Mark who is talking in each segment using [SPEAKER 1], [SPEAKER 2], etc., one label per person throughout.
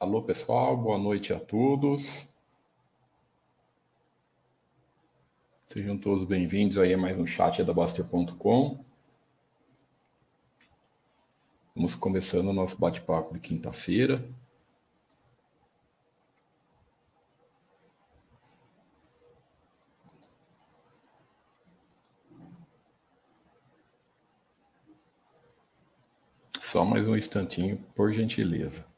[SPEAKER 1] Alô, pessoal, boa noite a todos. Sejam todos bem-vindos aí a mais um chat da Baster.com. Vamos começando o nosso bate-papo de quinta-feira. Só mais um instantinho, por gentileza.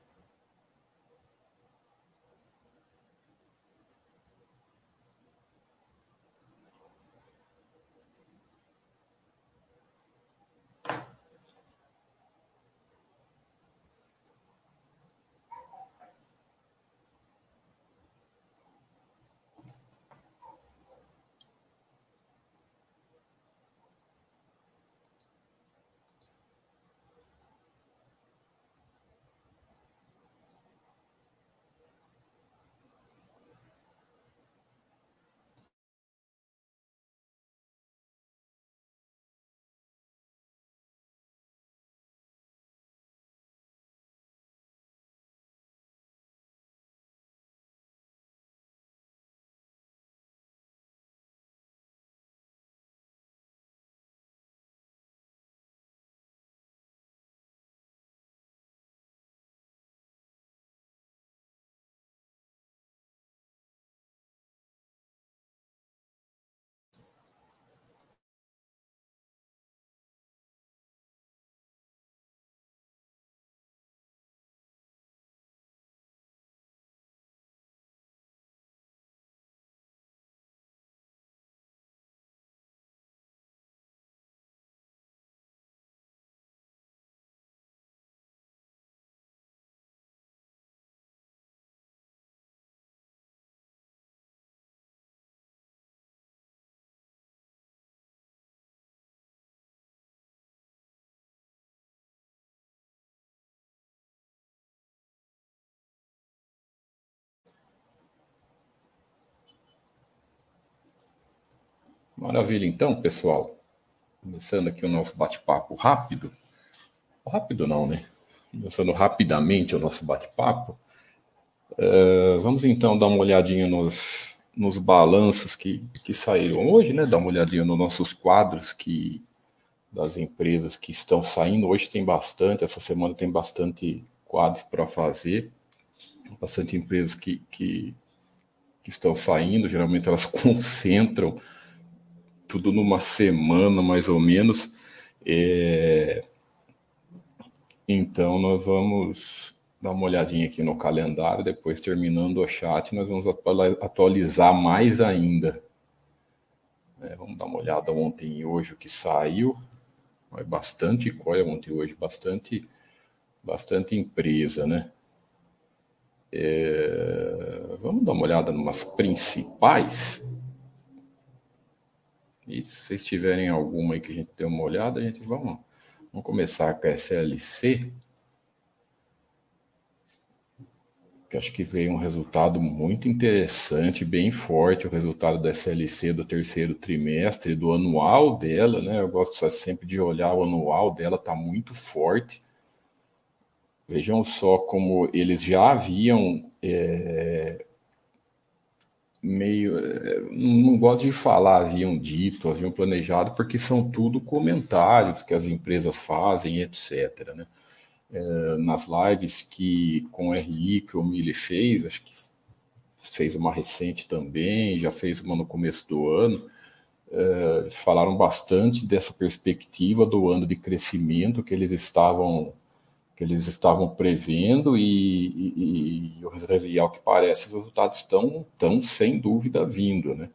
[SPEAKER 1] Maravilha, então, pessoal. Começando aqui o nosso bate-papo rápido. Rápido não, né? Começando rapidamente o nosso bate-papo. Uh, vamos então dar uma olhadinha nos, nos balanços que, que saíram hoje, né? Dar uma olhadinha nos nossos quadros que das empresas que estão saindo. Hoje tem bastante, essa semana tem bastante quadros para fazer. Bastante empresas que, que, que estão saindo, geralmente elas concentram tudo numa semana mais ou menos. É... Então, nós vamos dar uma olhadinha aqui no calendário. Depois, terminando o chat, nós vamos atualizar mais ainda. É, vamos dar uma olhada ontem e hoje o que saiu. É bastante coisa ontem e hoje, bastante, bastante empresa, né? É... Vamos dar uma olhada nas principais. E se vocês tiverem alguma aí que a gente dê uma olhada, a gente vamos, vamos começar com a SLC. Que acho que veio um resultado muito interessante, bem forte, o resultado da SLC do terceiro trimestre, do anual dela, né? Eu gosto sempre de olhar o anual dela, está muito forte. Vejam só como eles já haviam é, meio. Eh, não gosto de falar haviam dito, haviam planejado, porque são tudo comentários que as empresas fazem, etc. Né? É, nas lives que com o RI que o Mili fez, acho que fez uma recente também, já fez uma no começo do ano. É, falaram bastante dessa perspectiva do ano de crescimento que eles estavam que eles estavam prevendo e, e, e, e, ao que parece os resultados estão, estão sem dúvida vindo, né?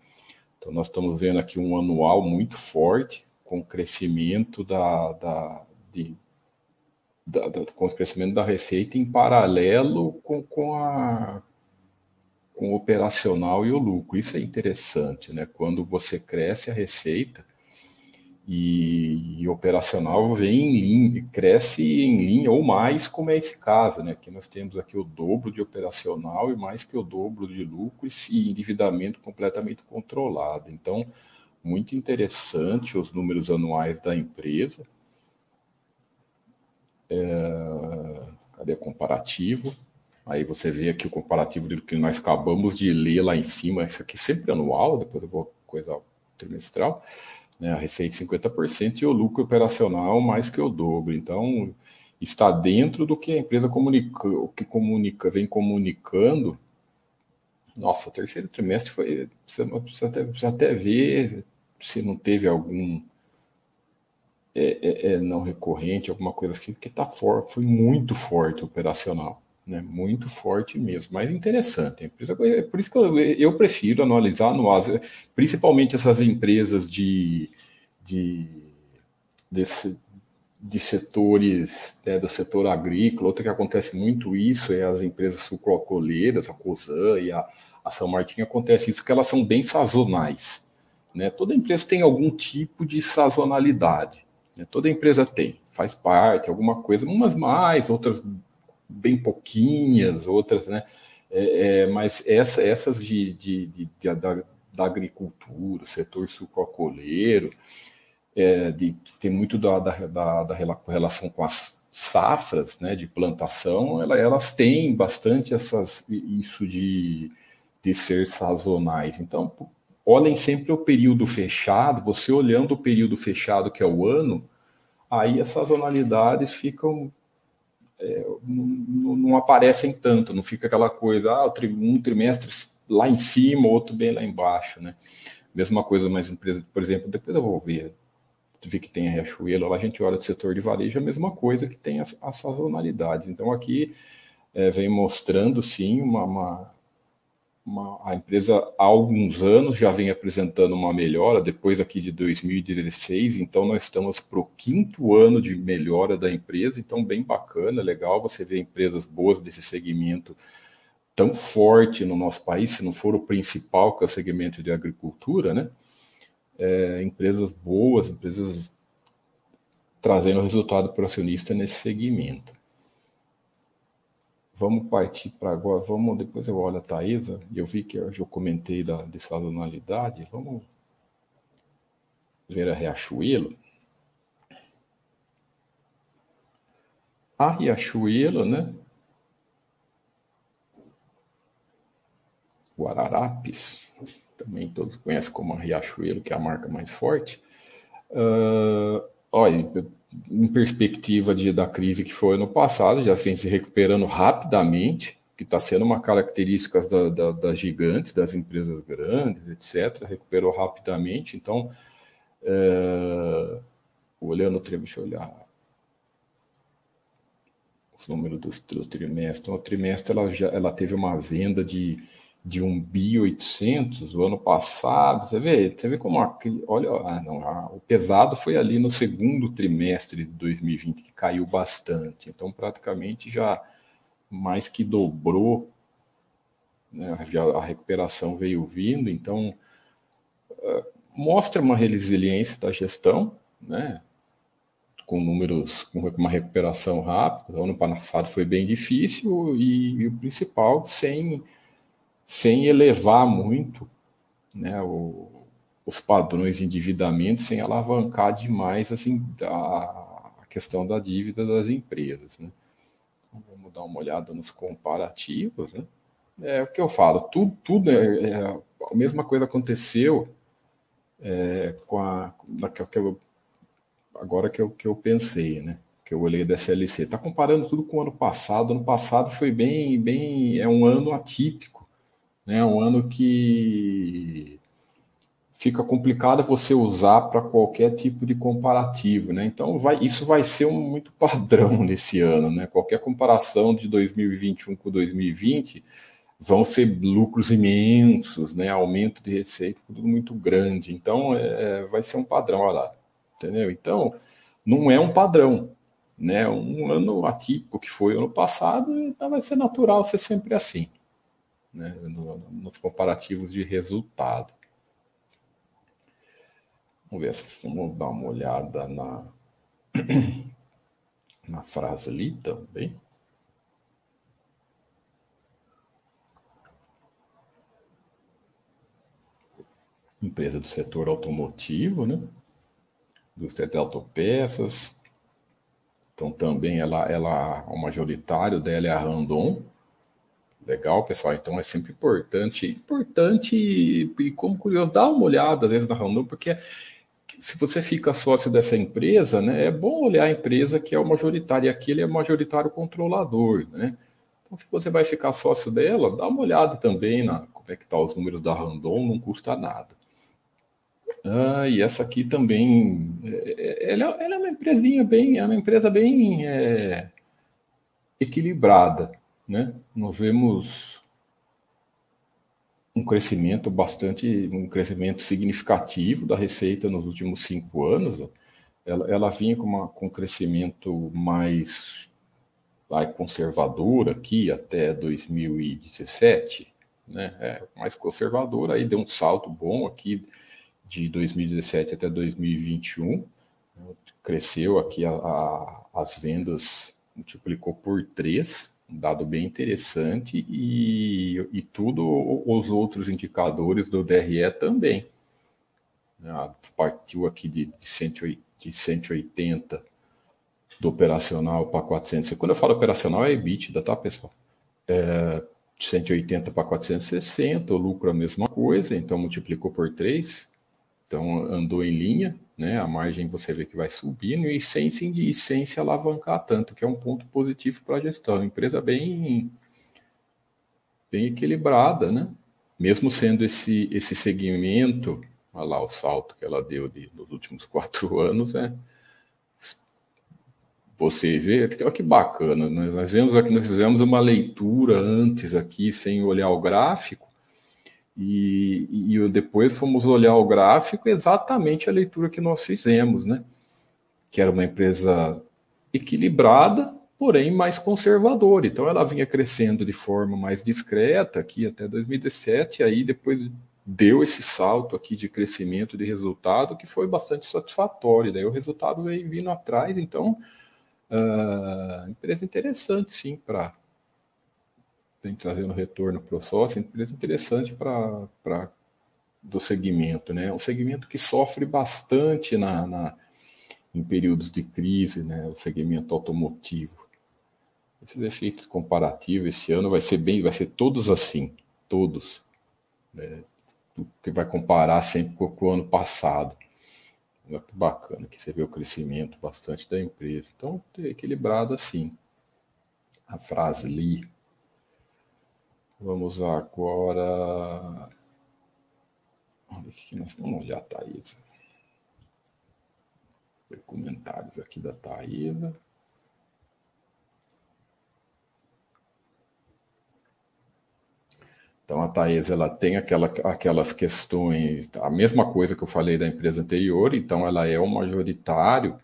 [SPEAKER 1] Então nós estamos vendo aqui um anual muito forte com crescimento da, da, de, da, da com o crescimento da receita em paralelo com, com a com o operacional e o lucro. Isso é interessante, né? Quando você cresce a receita, e, e, operacional vem em linha, cresce em linha ou mais, como é esse caso, né? Que nós temos aqui o dobro de operacional e mais que o dobro de lucro e endividamento completamente controlado. Então, muito interessante os números anuais da empresa. É, cadê o comparativo? Aí você vê aqui o comparativo do que nós acabamos de ler lá em cima, isso aqui sempre anual, depois eu vou coisa trimestral, né? A receita 50% e o lucro operacional mais que o dobro. Então, está dentro do que a empresa comunica, o que comunica, vem comunicando. Nossa, o terceiro trimestre foi. Você precisa até, precisa até ver se não teve algum é, é, é, não recorrente, alguma coisa assim, porque tá for, foi muito forte operacional, né? Muito forte mesmo, mas interessante. Empresa, é por isso que eu, eu prefiro analisar no principalmente essas empresas de, de, desse, de setores né, do setor agrícola. Outra que acontece muito isso é as empresas sucroalcooleiras, a COSAN e a, a São Martin, acontece isso, que elas são bem sazonais. Né? Toda empresa tem algum tipo de sazonalidade. Né? Toda empresa tem, faz parte, alguma coisa, umas mais, outras bem pouquinhas, outras, né? É, é, mas essa, essas de, de, de, de da, da, agricultura, setor sucroalcooleiro, é, de, tem muito da, da, da, da, relação com as safras né, de plantação, ela, elas têm bastante essas, isso de, de ser sazonais. Então, olhem sempre o período fechado, você olhando o período fechado, que é o ano, aí as sazonalidades ficam. É, não, não, aparecem tanto, não fica aquela coisa, ah, um trimestre lá em cima, outro bem lá embaixo, né? Mesma coisa, mas empresa, por exemplo, depois eu vou ver, ver que tem a Riachuelo, lá a gente olha do setor de varejo, a mesma coisa que tem as, as sazonalidades. Então aqui é, vem mostrando sim uma, uma uma, a empresa há alguns anos já vem apresentando uma melhora, depois aqui de 2016, então nós estamos para o quinto ano de melhora da empresa, então bem bacana, legal você ver empresas boas desse segmento tão forte no nosso país, se não for o principal, que é o segmento de agricultura, né? É, empresas boas, empresas trazendo resultado para o acionista nesse segmento. Vamos partir para agora, vamos, depois eu olho a Thaisa, eu vi que eu já comentei da, de sazonalidade, vamos ver a Riachuelo. A Riachuelo, né? Guararapes, também todos conhecem como a Riachuelo, que é a marca mais forte. Uh, olha, em perspectiva de, da crise que foi no passado, já vem se recuperando rapidamente, que está sendo uma característica da, da, das gigantes, das empresas grandes, etc. Recuperou rapidamente. Então, é, olhando, deixa eu olhar os números do, do trimestre. Então, o trimestre ela, já, ela teve uma venda de de 1 bi 800 o ano passado. Você vê, você vê como a, olha, ah, não, o pesado foi ali no segundo trimestre de 2020 que caiu bastante. Então praticamente já mais que dobrou, né, a recuperação veio vindo. Então uh, mostra uma resiliência da gestão, né? Com números, com uma recuperação rápida. O ano passado foi bem difícil e, e o principal, sem sem elevar muito né, o, os padrões de endividamento, sem alavancar demais assim, a, a questão da dívida das empresas. Né? Então, vamos dar uma olhada nos comparativos. Né? É o que eu falo, tudo, tudo é, é a mesma coisa aconteceu é, com a, que eu, agora que eu, que eu pensei, né? Que eu olhei da SLC. Está comparando tudo com o ano passado. Ano passado foi bem, bem, é um ano atípico né? Um ano que fica complicado você usar para qualquer tipo de comparativo, né? Então vai, isso vai ser um muito padrão nesse ano, né? Qualquer comparação de 2021 com 2020 vão ser lucros imensos, né? Aumento de receita, tudo muito grande. Então é, vai ser um padrão, olha lá, entendeu? Então não é um padrão, né? Um ano atípico que foi ano passado, então vai ser natural ser sempre assim né, no, nos comparativos de resultado. Vamos ver vamos dar uma olhada na, na frase ali também. Empresa do setor automotivo, né? Indústria de autopeças. Então também ela, ela o majoritário dela é a Randon, Legal, pessoal. Então é sempre importante, importante e como curioso, dá uma olhada às vezes na Randon, porque se você fica sócio dessa empresa, né, é bom olhar a empresa que é o majoritário, e aqui ele é majoritário controlador, né? Então, se você vai ficar sócio dela, dá uma olhada também na como é que tá os números da Randon, não custa nada. Ah, e essa aqui também, é, é, ela, ela, é uma empresinha bem, é uma empresa bem é, equilibrada, né? Nós vemos um crescimento bastante, um crescimento significativo da receita nos últimos cinco anos. Ela, ela vinha com, uma, com um crescimento mais vai, conservador aqui até 2017, né? É, mais conservador, aí deu um salto bom aqui de 2017 até 2021. Cresceu aqui a, a, as vendas, multiplicou por três, um dado bem interessante, e, e tudo os outros indicadores do DRE também. Ah, partiu aqui de, de 180 do operacional para 400. Quando eu falo operacional é EBITDA, tá, pessoal? É, 180 para 460, o lucro é a mesma coisa, então multiplicou por 3, então andou em linha, né? A margem você vê que vai subindo e sem, sem, sem se alavancar tanto, que é um ponto positivo para a gestão. Empresa bem, bem equilibrada, né? Mesmo sendo esse, esse segmento, olha lá o salto que ela deu de, nos últimos quatro anos, é. Você vê, olha que bacana, nós, nós vemos aqui, nós fizemos uma leitura antes aqui, sem olhar o gráfico, e, e depois fomos olhar o gráfico, exatamente a leitura que nós fizemos, né? Que era uma empresa equilibrada, porém mais conservadora. Então ela vinha crescendo de forma mais discreta aqui até 2017, aí depois deu esse salto aqui de crescimento de resultado que foi bastante satisfatório. Daí o resultado veio vindo atrás, então uh, empresa interessante sim para tem trazendo retorno para o sócio, empresa interessante para do segmento, né? Um segmento que sofre bastante na, na, em períodos de crise, né? O segmento automotivo. Esses efeitos comparativos esse ano vai ser bem, vai ser todos assim, todos, né? que vai comparar sempre com, o ano passado. Olha que bacana que você vê o crescimento bastante da empresa. Então, equilibrado assim. A frase li Vamos agora. Olha aqui, nós vamos olhar a Thaisa. Comentários aqui da Thaisa. Então a Thaís ela tem aquela, aquelas questões, a mesma coisa que eu falei da empresa anterior, então ela é um majoritário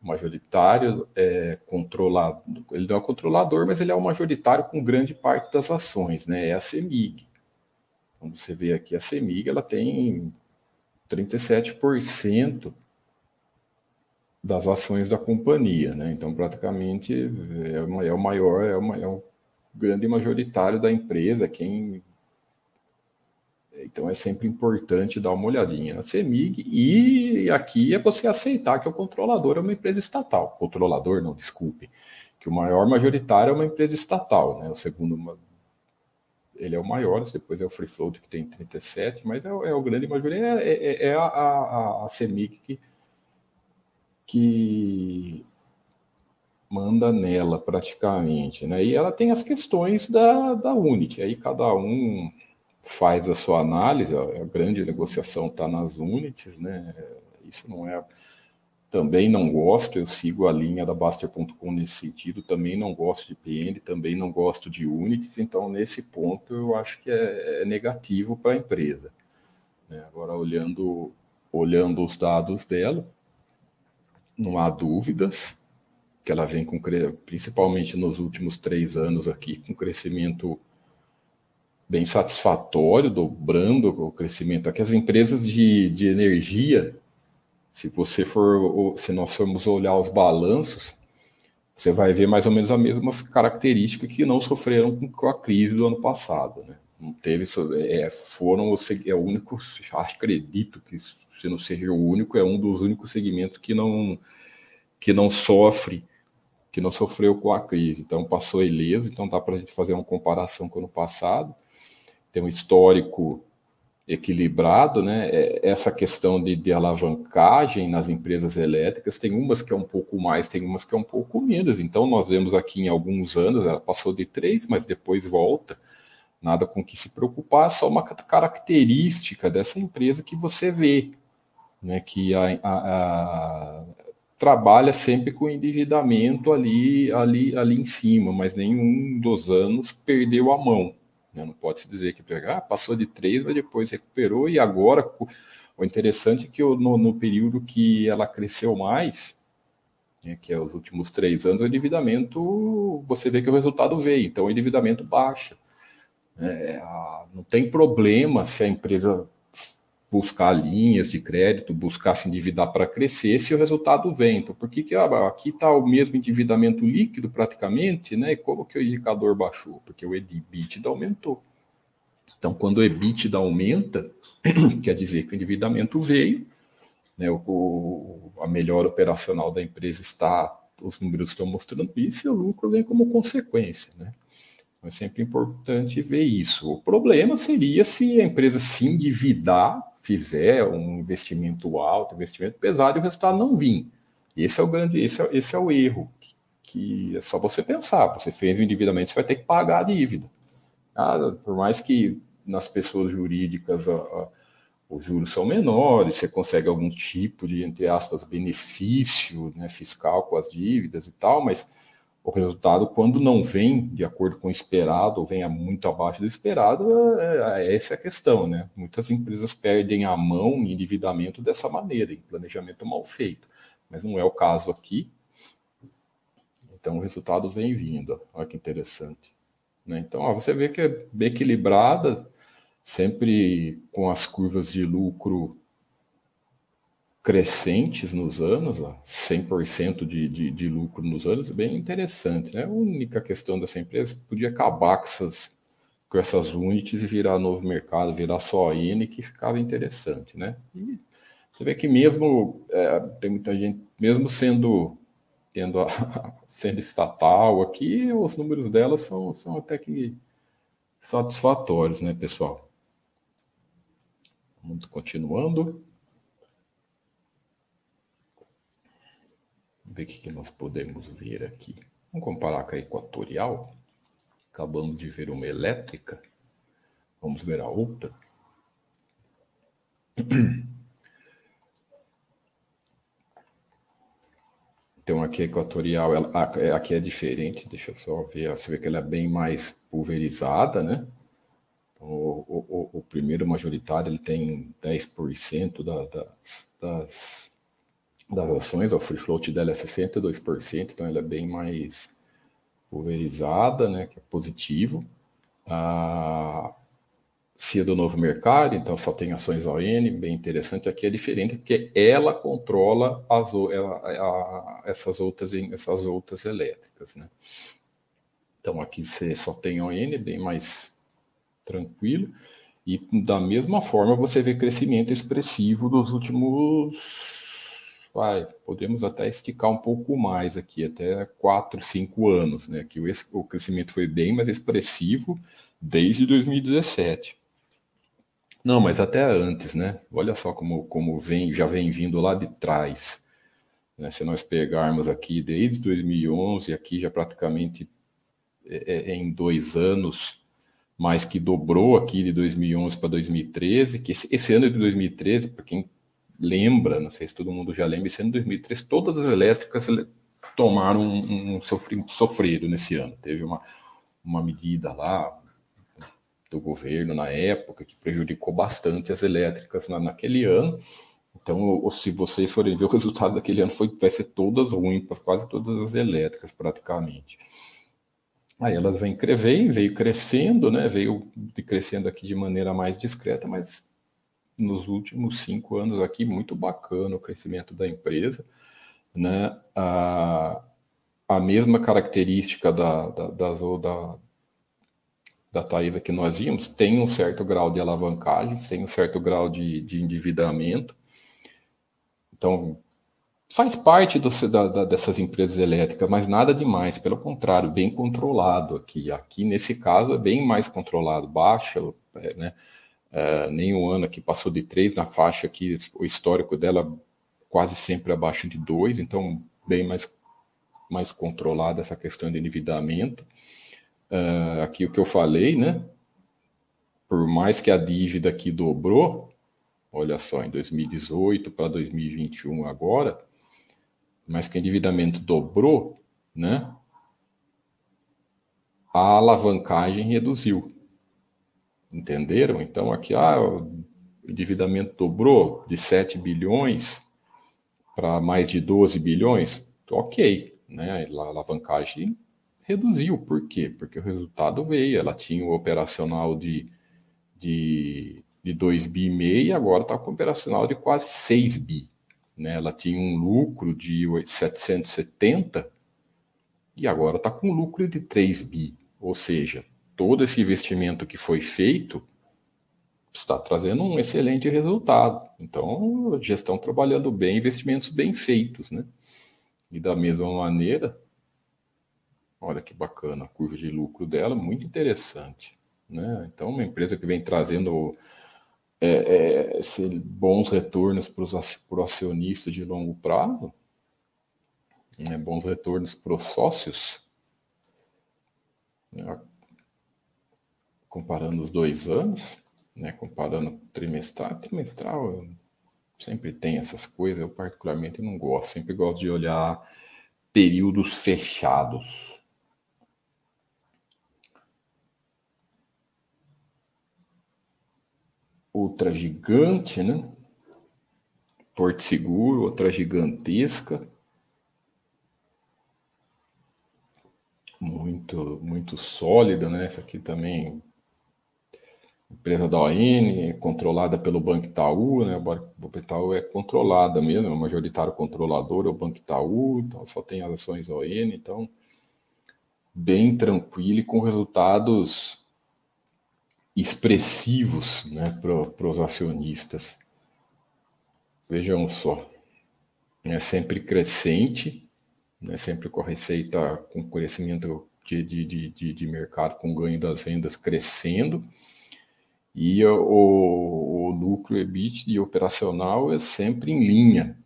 [SPEAKER 1] majoritário é controlado, ele não é controlador, mas ele é o majoritário com grande parte das ações, né? É a CEMIG. Como você vê aqui, a CEMIG ela tem 37% das ações da companhia, né? Então, praticamente é, uma, é o maior, é, uma, é o grande majoritário da empresa, quem então é sempre importante dar uma olhadinha na CEMIG e aqui é você aceitar que o controlador é uma empresa estatal. Controlador, não, desculpe. Que o maior majoritário é uma empresa estatal, né? O segundo ele é o maior, depois é o Free Float que tem 37, mas é, é o grande maioria, é, é, é a, a, a CEMIG que, que manda nela praticamente, né? E ela tem as questões da, da Unity, aí cada um faz a sua análise, a grande negociação está nas units, né? Isso não é. Também não gosto, eu sigo a linha da Baster.com nesse sentido, também não gosto de PN, também não gosto de units, então nesse ponto eu acho que é, é negativo para a empresa. Né? Agora, olhando, olhando os dados dela, não há dúvidas que ela vem com, principalmente nos últimos três anos aqui, com crescimento bem satisfatório, dobrando o crescimento. Aqui as empresas de, de energia, se você for, se nós formos olhar os balanços, você vai ver mais ou menos as mesmas características que não sofreram com a crise do ano passado, né? Não teve, é, foram é o único, acredito que se não seja o único, é um dos únicos segmentos que não que não sofre que não sofreu com a crise, então passou ileso, então dá para a gente fazer uma comparação com o ano passado, tem um histórico equilibrado, né? É, essa questão de, de, alavancagem nas empresas elétricas, tem umas que é um pouco mais, tem umas que é um pouco menos. Então, nós vemos aqui em alguns anos, ela passou de três, mas depois volta. Nada com que se preocupar, só uma característica dessa empresa que você vê, né? Que a, a, a, trabalha sempre com endividamento ali, ali, ali em cima, mas nenhum dos anos perdeu a mão. Né? Não pode se dizer que ah, passou de três, mas depois recuperou, e agora o interessante é que no, no período que ela cresceu mais, né, que é os últimos três anos, o endividamento, você vê que o resultado veio, então o endividamento baixa. É, não tem problema se a empresa buscar linhas de crédito, buscar se endividar para crescer, se o resultado vem. Então, por que, que ah, aqui está o mesmo endividamento líquido praticamente, né? E como que o indicador baixou? Porque o EBITDA aumentou. Então, quando o EBITDA aumenta, quer dizer que o endividamento veio, né? O, a melhor operacional da empresa está, os números estão mostrando isso, e o lucro vem como consequência, né? É sempre importante ver isso. O problema seria se a empresa se endividar fizer um investimento alto, investimento pesado, e o resultado não vir. Esse é o grande, esse é, esse é o erro, que, que, é só você pensar. Você fez o endividamento, você vai ter que pagar a dívida. Ah, por mais que nas pessoas jurídicas a, a, os juros são menores, você consegue algum tipo de, entre aspas, benefício né, fiscal com as dívidas e tal, mas o resultado, quando não vem de acordo com o esperado, ou venha muito abaixo do esperado, é, é, essa é a questão, né? Muitas empresas perdem a mão em endividamento dessa maneira, em planejamento mal feito. Mas não é o caso aqui. Então o resultado vem vindo. Olha que interessante. Né? Então ó, você vê que é bem equilibrada, sempre com as curvas de lucro crescentes nos anos, 100% de, de, de lucro nos anos, é bem interessante. Né? A única questão dessa empresa podia acabar com essas, com essas units e virar novo mercado, virar só N, que ficava interessante. Né? E você vê que mesmo, é, tem muita gente, mesmo sendo, tendo a, sendo estatal aqui, os números dela são, são até que satisfatórios, né, pessoal? Vamos continuando. Ver o que nós podemos ver aqui. Vamos comparar com a equatorial. Acabamos de ver uma elétrica. Vamos ver a outra. Então aqui a equatorial, ela, aqui é diferente, deixa eu só ver, você vê que ela é bem mais pulverizada, né? Então, o, o, o, primeiro majoritário ele tem 10% da, das, das das ações, o free float dela é 62%, então ela é bem mais pulverizada, né, que é positivo. A CIA do novo mercado, então só tem ações ON, bem interessante. Aqui é diferente porque ela controla as, ela, a, essas, outras, essas outras elétricas, né. Então aqui você só tem ON, bem mais tranquilo. E da mesma forma você vê crescimento expressivo dos últimos vai, podemos até esticar um pouco mais aqui, até 4, 5 anos, né? Que o, o crescimento foi bem mais expressivo desde 2017. Não, mas até antes, né? Olha só como, como vem, já vem vindo lá de trás. Né? Se nós pegarmos aqui desde 2011, aqui já praticamente é, é, é em dois anos, mais que dobrou aqui de 2011 para 2013, que esse, esse ano de 2013, para quem lembra, não sei se todo mundo já lembra, esse ano 2003, todas as elétricas tomaram um, um sofrido nesse ano. Teve uma, uma medida lá do governo na época que prejudicou bastante as elétricas na, naquele ano. Então, se vocês forem ver o resultado daquele ano, foi, vai ser todas ruins, quase todas as elétricas, praticamente. Aí elas vêm, veio, veio crescendo, né? Veio crescendo aqui de maneira mais discreta, mas nos últimos cinco anos aqui, muito bacana o crescimento da empresa, né? A, a mesma característica da, da, da, da, da Taísa que nós vimos, tem um certo grau de alavancagem, tem um certo grau de, de endividamento. Então, faz parte do, da, da, dessas empresas elétricas, mas nada demais, pelo contrário, bem controlado aqui. Aqui, nesse caso, é bem mais controlado, baixa, é, né? É, nenhum ano aqui passou de 3 na faixa aqui, o histórico dela quase sempre abaixo de 2, então bem mais, mais controlada essa questão de endividamento. Uh, aqui o que eu falei, né? Por mais que a dívida aqui dobrou, olha só, em 2018 para 2021 agora, mas que o endividamento dobrou, né? A alavancagem reduziu. Entenderam? Então aqui ah, o endividamento dobrou de 7 bilhões para mais de 12 bilhões. Ok, né? A alavancagem reduziu. Por quê? Porque o resultado veio. Ela tinha o operacional de, de, de 2 bi e meio agora está com o operacional de quase 6 bi. Né? Ela tinha um lucro de 770 e agora está com um lucro de 3 bi. Ou seja, todo esse investimento que foi feito está trazendo um excelente resultado. Então, gestão trabalhando bem, investimentos bem feitos, né? E da mesma maneira, olha que bacana, a curva de lucro dela, muito interessante, né? Então, uma empresa que vem trazendo é, é, bons retornos para os acionistas de longo prazo, né? bons retornos para os sócios, né? Comparando os dois anos, né, comparando trimestral, trimestral sempre tem essas coisas, eu particularmente não gosto, sempre gosto de olhar períodos fechados. Outra gigante, né? Porto Seguro, outra gigantesca. Muito, muito sólida, né? Essa aqui também empresa da ON, controlada pelo Banco Itaú, né? O Banco Itaú é controlada mesmo, é o majoritário controlador é o Banco Itaú, então só tem as ações ON, então bem tranquilo e com resultados expressivos né, para os acionistas. Vejam só, é sempre crescente, né, sempre com a receita, com crescimento de, de, de, de mercado, com ganho das vendas crescendo, e o, o lucro EBIT e operacional é sempre em linha,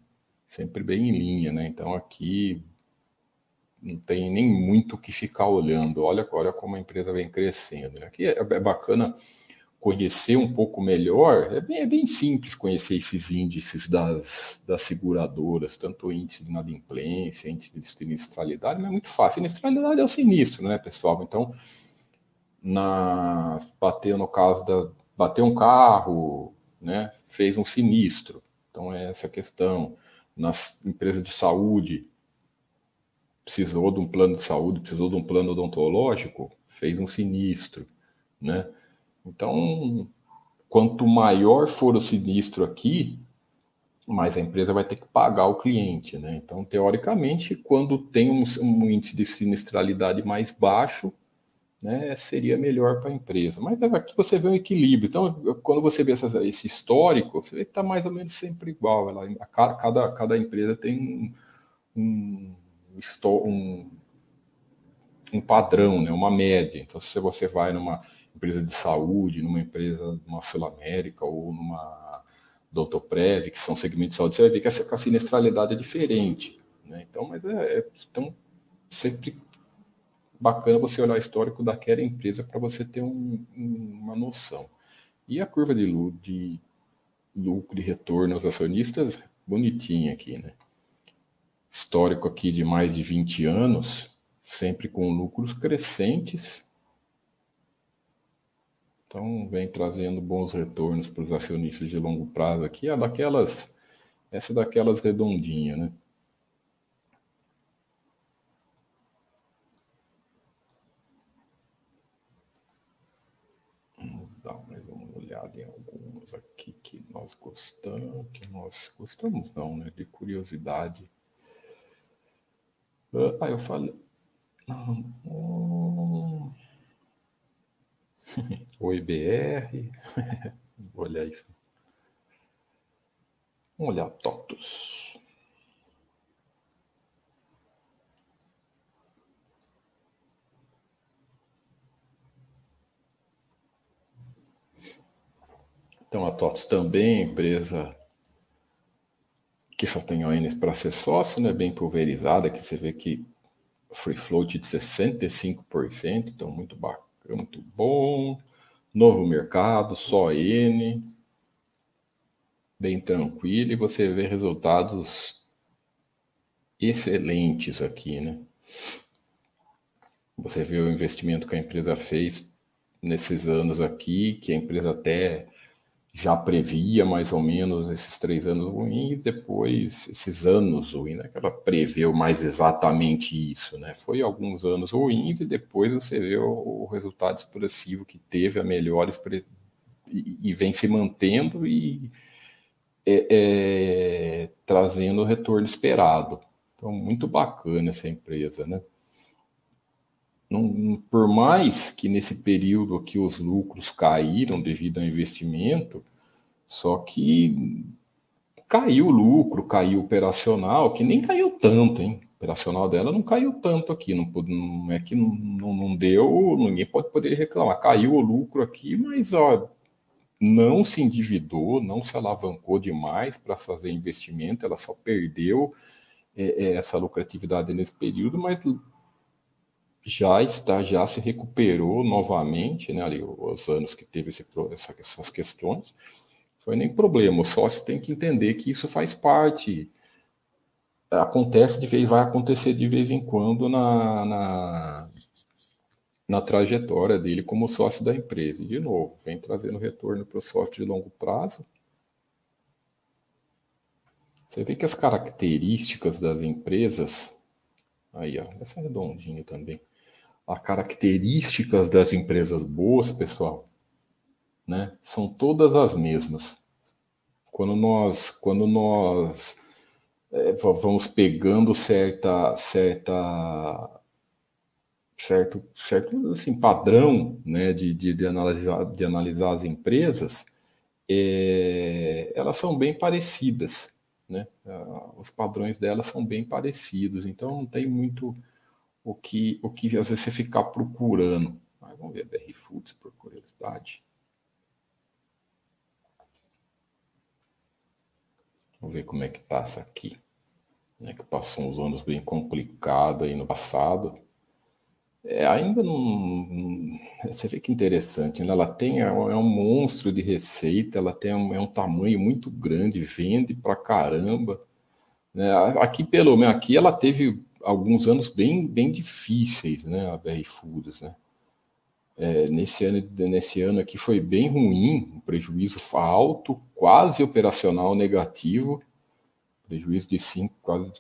[SPEAKER 1] sempre bem em linha, né? Então aqui não tem nem muito o que ficar olhando. Olha, olha como a empresa vem crescendo. Né? Aqui é, é bacana conhecer um pouco melhor. É bem, é bem simples conhecer esses índices das, das seguradoras, tanto o índice de inadimplência, índice de sinistralidade, mas é muito fácil. Sinistralidade é o sinistro, né, pessoal? Então, na, bater no caso da, bateu um carro, né, fez um sinistro. Então é essa questão. Nas empresas de saúde, precisou de um plano de saúde, precisou de um plano odontológico, fez um sinistro, né? Então, quanto maior for o sinistro aqui, mais a empresa vai ter que pagar o cliente, né? Então, teoricamente, quando tem um, um índice de sinistralidade mais baixo, né, seria melhor para a empresa. Mas aqui você vê um equilíbrio. Então, quando você vê essa, esse histórico, você vê que está mais ou menos sempre igual. Ela, cada, cada empresa tem um, um, um, padrão, né, uma média. Então, se você vai numa empresa de saúde, numa empresa, numa Sul América ou numa Doutoprev, que são segmentos de saúde, você vai ver que a, a sinistralidade é diferente. Né? Então, mas é, é então, sempre bacana você olhar o histórico daquela empresa para você ter um, uma noção. E a curva de, de lucro e retorno aos acionistas, bonitinha aqui, né? Histórico aqui de mais de 20 anos, sempre com lucros crescentes. Então, vem trazendo bons retornos para os acionistas de longo prazo aqui. É daquelas, essa é daquelas redondinhas, né? Aqui que nós gostamos, que nós gostamos não, né? De curiosidade. Ah, eu falei. O IBR. Vou olhar isso. Vamos olhar Então, a TOTS também, empresa que só tem ONs para ser sócio, né, bem pulverizada, que você vê que free float de 65%, então muito bacana, muito bom. Novo mercado, só N, bem tranquilo, e você vê resultados excelentes aqui, né? Você vê o investimento que a empresa fez nesses anos aqui, que a empresa até já previa mais ou menos esses três anos ruins, e depois esses anos ruins, né? que ela preveu mais exatamente isso, né? Foi alguns anos ruins e depois você vê o, resultado expressivo que teve, a melhor e, e vem se mantendo e é, é, trazendo o retorno esperado. Então, muito bacana essa empresa, né? Não, por mais que nesse período aqui os lucros caíram devido ao investimento, só que caiu o lucro, caiu o operacional, que nem caiu tanto, hein? O operacional dela não caiu tanto aqui, não, não é que não, não, deu, ninguém pode poder reclamar. Caiu o lucro aqui, mas ó, não se endividou, não se alavancou demais para fazer investimento, ela só perdeu é, é, essa lucratividade nesse período, mas já está, já se recuperou novamente, né, ali, os anos que teve esse, essa, essas questões, foi nem problema, o sócio tem que entender que isso faz parte, acontece de vez, vai acontecer de vez em quando na, na, na trajetória dele como sócio da empresa. E, de novo, vem trazendo retorno para o sócio de longo prazo. Você vê que as características das empresas, aí ó, essa é redondinha também, as características das empresas boas, pessoal, né, são todas as mesmas. Quando nós, quando nós é, vamos pegando certa, certa, certo, certo assim, padrão, né, de, de, de analisar, de analisar as empresas, é, elas são bem parecidas, né? Os padrões delas são bem parecidos, então não tem muito o que, o que às vezes você ficar procurando. Mas vamos ver a BR Foods por curiosidade. Vamos ver como é que tá essa aqui. Né, que passou uns anos bem complicado aí no passado. É, ainda não. Você vê que interessante, né? Ela tem é um é monstro de receita, ela tem um, é um tamanho muito grande, vende pra caramba. Né? Aqui, pelo menos, aqui ela teve alguns anos bem, bem difíceis, né, a BR Foods, né? É, nesse, ano, nesse ano aqui foi bem ruim, um prejuízo alto, quase operacional negativo, prejuízo de 5, quase,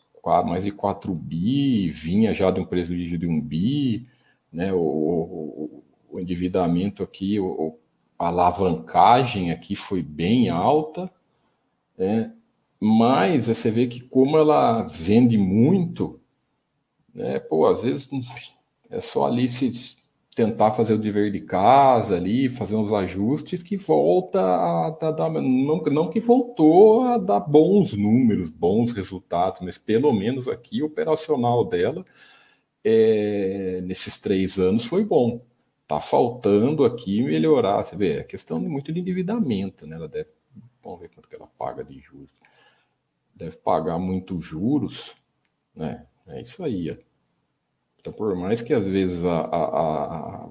[SPEAKER 1] mais de 4 bi, vinha já de um prejuízo de 1 bi, né, o, o, o endividamento aqui, o, a alavancagem aqui foi bem alta, né, mas você vê que como ela vende muito, né? Pô, às vezes é só ali se tentar fazer o dever de casa ali, fazer uns ajustes que volta a dar, não, não que voltou a dar bons números, bons resultados, mas pelo menos aqui o operacional dela é, nesses três anos foi bom. Tá faltando aqui melhorar. Você vê, é questão muito de endividamento, né? Ela deve, vamos ver quanto que ela paga de juros. Deve pagar muitos juros, né? É isso aí. Ó. Então, por mais que às vezes a, a, a, a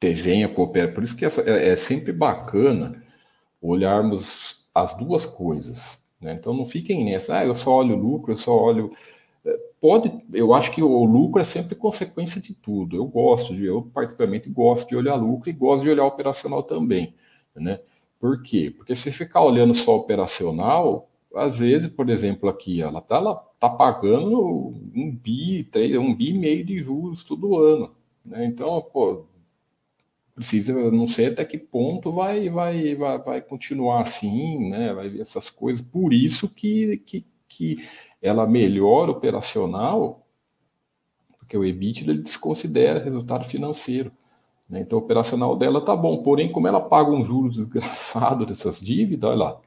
[SPEAKER 1] venha cooperar, por isso que essa, é, é, sempre bacana olharmos as duas coisas. Né? Então, não fiquem nessa, ah, eu só olho o lucro, eu só olho. É, pode, eu acho que o lucro é sempre consequência de tudo. Eu gosto de, eu particularmente gosto de olhar lucro e gosto de olhar operacional também, né? Por quê? Porque se ficar olhando só operacional, às vezes, por exemplo, aqui, ela está ela tá pagando um bi, um bi e meio de juros todo ano. Né? Então, pô, precisa, não sei até que ponto vai, vai, vai, vai continuar assim, né? Vai ver essas coisas. Por isso que, que, que ela melhora operacional, porque o EBITDA ele desconsidera resultado financeiro. Né? Então, o operacional dela tá bom, porém, como ela paga um juros desgraçado dessas dívidas, olha lá,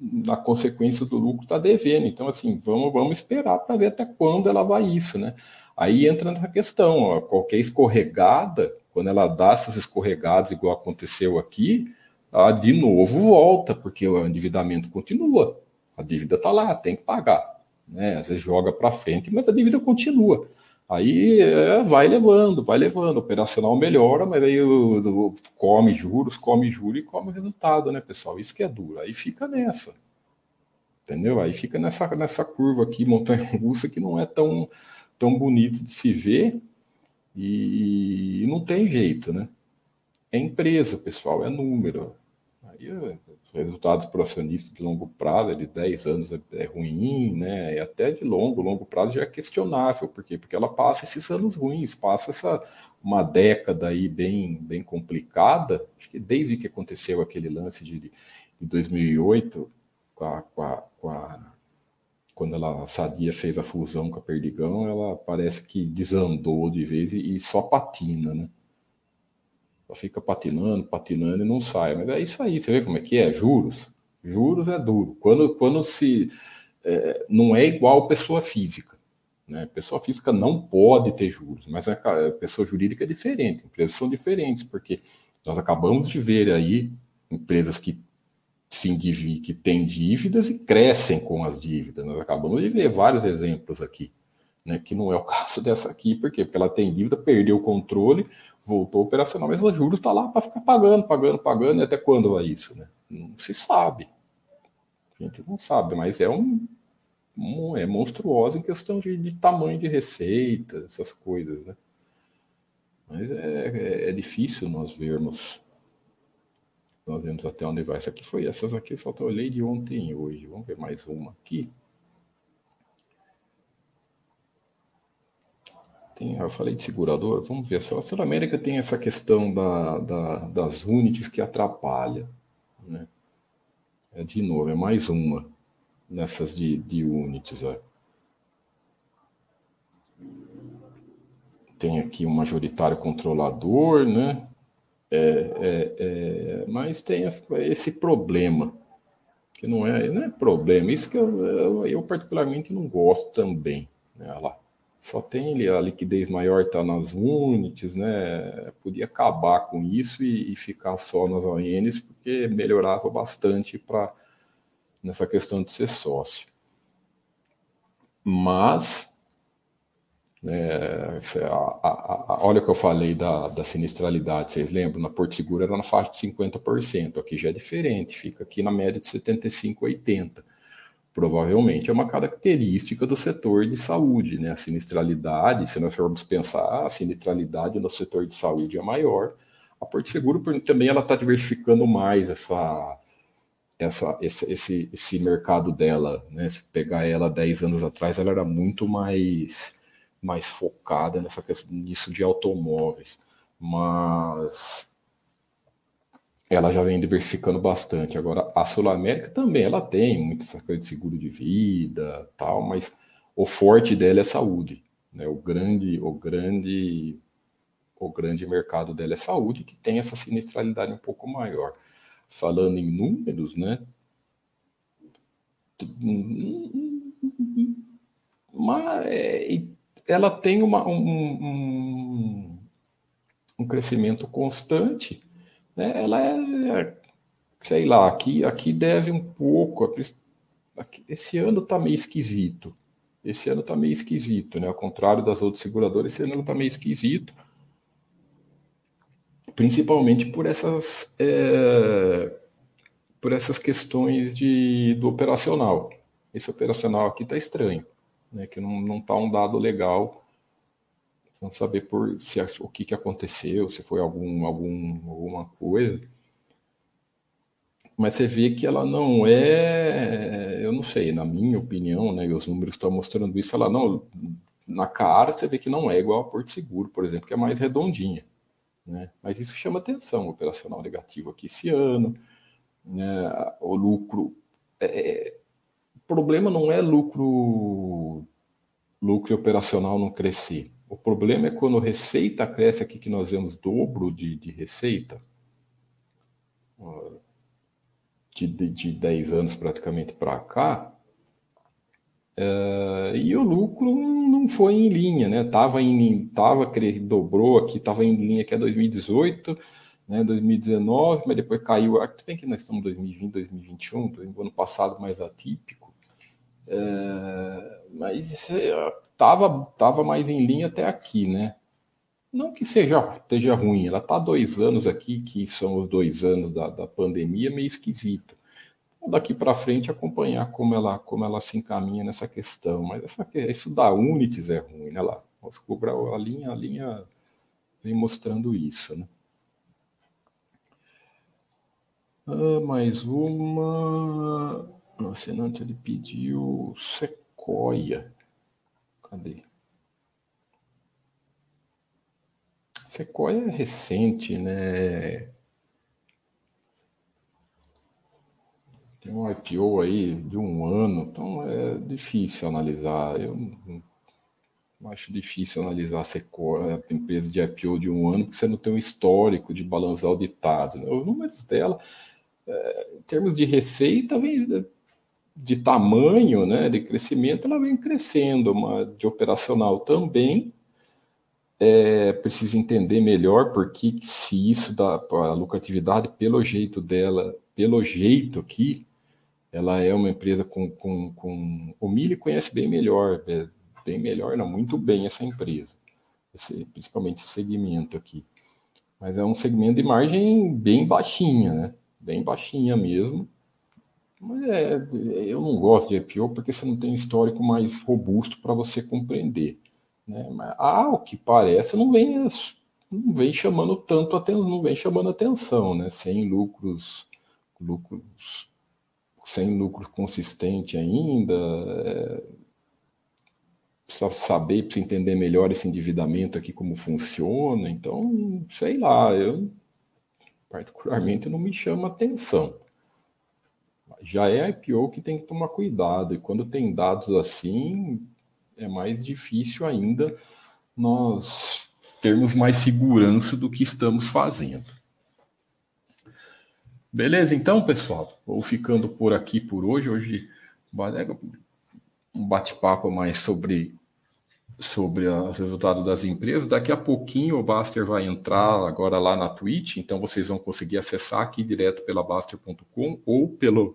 [SPEAKER 1] na consequência do lucro está devendo. Então, assim, vamos, vamos esperar para ver até quando ela vai isso, né? Aí entra nessa questão, ó, qualquer escorregada, Quando ela dá essas escorregadas, igual aconteceu aqui, ela de novo volta, porque o endividamento continua. A dívida está lá, tem que pagar. Né? Às vezes joga para frente, mas a dívida continua. Aí é, vai levando, vai levando. Operacional melhora, mas aí o, o, come juros, come juros e come resultado, né, pessoal? Isso que é duro. Aí fica nessa. Entendeu? Aí fica nessa, nessa curva aqui, montanha russa, que não é tão, tão bonito de se ver e não tem jeito, né? É empresa, pessoal, é número. Aí resultados para o acionista de longo prazo, de 10 anos é, é ruim, né? E até de longo, longo prazo já é questionável, por quê? Porque ela passa esses anos ruins, passa essa uma década aí bem, bem complicada, acho que desde que aconteceu aquele lance de, de 2008, com a, com a, com a quando ela, a Sadia fez a fusão com a Perdigão, ela parece que desandou de vez e, e só patina, né? Só fica patinando, patinando e não sai. Mas é isso aí, você vê como é que é? Juros. Juros é duro. Quando, quando se. É, não é igual pessoa física. Né? Pessoa física não pode ter juros, mas a pessoa jurídica é diferente. Empresas são diferentes, porque nós acabamos de ver aí empresas que se que têm dívidas e crescem com as dívidas. Nós acabamos de ver vários exemplos aqui né, que não é o caso dessa aqui, por quê? Porque ela tem dívida, perdeu o controle, voltou operacional, mas o juros está lá para ficar pagando, pagando, pagando, e até quando vai isso? Né? Não se sabe. A gente não sabe, mas é um, é monstruoso em questão de, de, tamanho de receita, essas coisas, né? Mas é, é, é difícil nós vermos nós vemos até onde vai. Essa aqui foi, essas aqui só eu olhei de ontem e hoje. Vamos ver mais uma aqui. Tem, eu falei de seguradora, vamos ver. A Sul América tem essa questão da, da, das units que atrapalha. Né? É, de novo, é mais uma nessas de, de units. Ó. Tem aqui um majoritário controlador, né? É, é, é, mas tem esse problema, que não é, não é problema, isso que eu, eu, eu particularmente não gosto também. Né? Olha lá só tem a liquidez maior está nas units, né? Podia acabar com isso e, e ficar só nas ONs, porque melhorava bastante para nessa questão de ser sócio. Mas, né, a, a, a, olha o que eu falei da, da sinistralidade, vocês lembram? Na Porto Seguro era na faixa de 50%, aqui já é diferente, fica aqui na média de 75%, 80%. Provavelmente é uma característica do setor de saúde, né? A sinistralidade, se nós formos pensar, a sinistralidade no setor de saúde é maior. A Porto Seguro também ela está diversificando mais essa, essa, esse, esse, esse mercado dela, né? Se pegar ela 10 anos atrás, ela era muito mais, mais focada nessa questão, nisso de automóveis. Mas ela já vem diversificando bastante. Agora, a Sul América também, ela tem muita essa coisa de seguro de vida, tal, mas o forte dela é saúde, né? O grande, o grande, o grande mercado dela é saúde, que tem essa sinistralidade um pouco maior. Falando em números, né? Mas é, ela tem uma, um, um, um crescimento constante né, ela é, sei lá, aqui, aqui deve um pouco. Aqui, esse ano está meio esquisito. Esse ano está meio esquisito, né? Ao contrário das outras seguradoras, esse ano está meio esquisito. Principalmente por essas, é, por essas questões de, do operacional. Esse operacional aqui está estranho, né? Que não está um dado legal não saber por se o que, que aconteceu, se foi algum, algum, alguma coisa. Mas você vê que ela não é, eu não sei, na minha opinião, né, os números estão mostrando isso, ela não, na cara você vê que não é igual a Porto Seguro, por exemplo, que é mais redondinha. Né? Mas isso chama atenção, operacional negativo aqui esse ano, né? o lucro. É, é o problema não é lucro, lucro operacional não crescer. O problema é quando receita cresce aqui, que nós vemos dobro de, de receita, de, de, de 10 anos praticamente para cá, é, É, e o lucro não foi em linha, né? Tava em, tava dobrou aqui, tava em linha que é 2018, né? 2019, mas depois caiu. Bem que nós estamos em 2020, 2021, ano passado mais atípico. É, mas estava tava mais em linha até aqui, né? Não que seja esteja ruim, ela está dois anos aqui, que são os dois anos da, da pandemia, meio esquisito daqui para frente acompanhar como ela, como ela se encaminha nessa questão. Mas essa, isso da Unities é ruim, né? Lá, a linha, a linha vem mostrando isso, né? Ah, mais uma. O assinante ele pediu Sequoia. Cadê? Sequoia é recente, né? tem um IPO aí de um ano, então é difícil analisar. Eu acho difícil analisar a empresa de IPO de um ano, porque você não tem um histórico de balanço auditado. Né? Os números dela, é, em termos de receita, vem de tamanho, né, de crescimento, ela vem crescendo, uma de operacional também. É, precisa entender melhor porque se isso dá a lucratividade pelo jeito dela, pelo jeito aqui, ela é uma empresa com, com, com... o Mili conhece bem melhor, é, bem melhor, não, muito bem essa empresa, esse, principalmente esse segmento aqui. Mas é um segmento de margem bem baixinha, né? Bem baixinha mesmo. Mas é, eu não gosto de IPO porque você não tem um histórico mais robusto para você compreender. Né? Mas, ao que parece, não vem, não vem chamando tanto atenção, não vem chamando atenção, né? Sem lucros, lucros sem lucro consistente ainda, é, precisa saber, precisa entender melhor esse endividamento aqui, como funciona. Então, sei lá, eu particularmente não me chama atenção. Já é IPO que tem que tomar cuidado, e quando tem dados assim, é mais difícil ainda nós termos mais segurança do que estamos fazendo. Beleza, então, pessoal? Vou ficando por aqui por hoje. Hoje, um bate-papo mais sobre, sobre os resultados das empresas. Daqui a pouquinho o Baster vai entrar agora lá na Twitch, então vocês vão conseguir acessar aqui direto pela Baster.com ou pelo,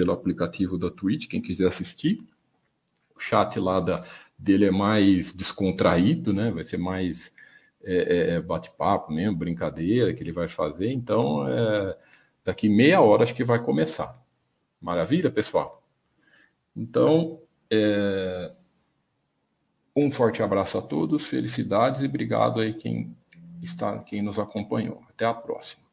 [SPEAKER 1] pelo aplicativo da Twitch, quem quiser assistir. O chat lá da, dele é mais descontraído, né? Vai ser mais é, é, é bate-papo mesmo, brincadeira que ele vai fazer. Então, é Daqui meia hora acho que vai começar. Maravilha, pessoal? Então, é... um forte abraço a todos, felicidades e obrigado aí quem está, quem nos acompanhou. Até a próxima.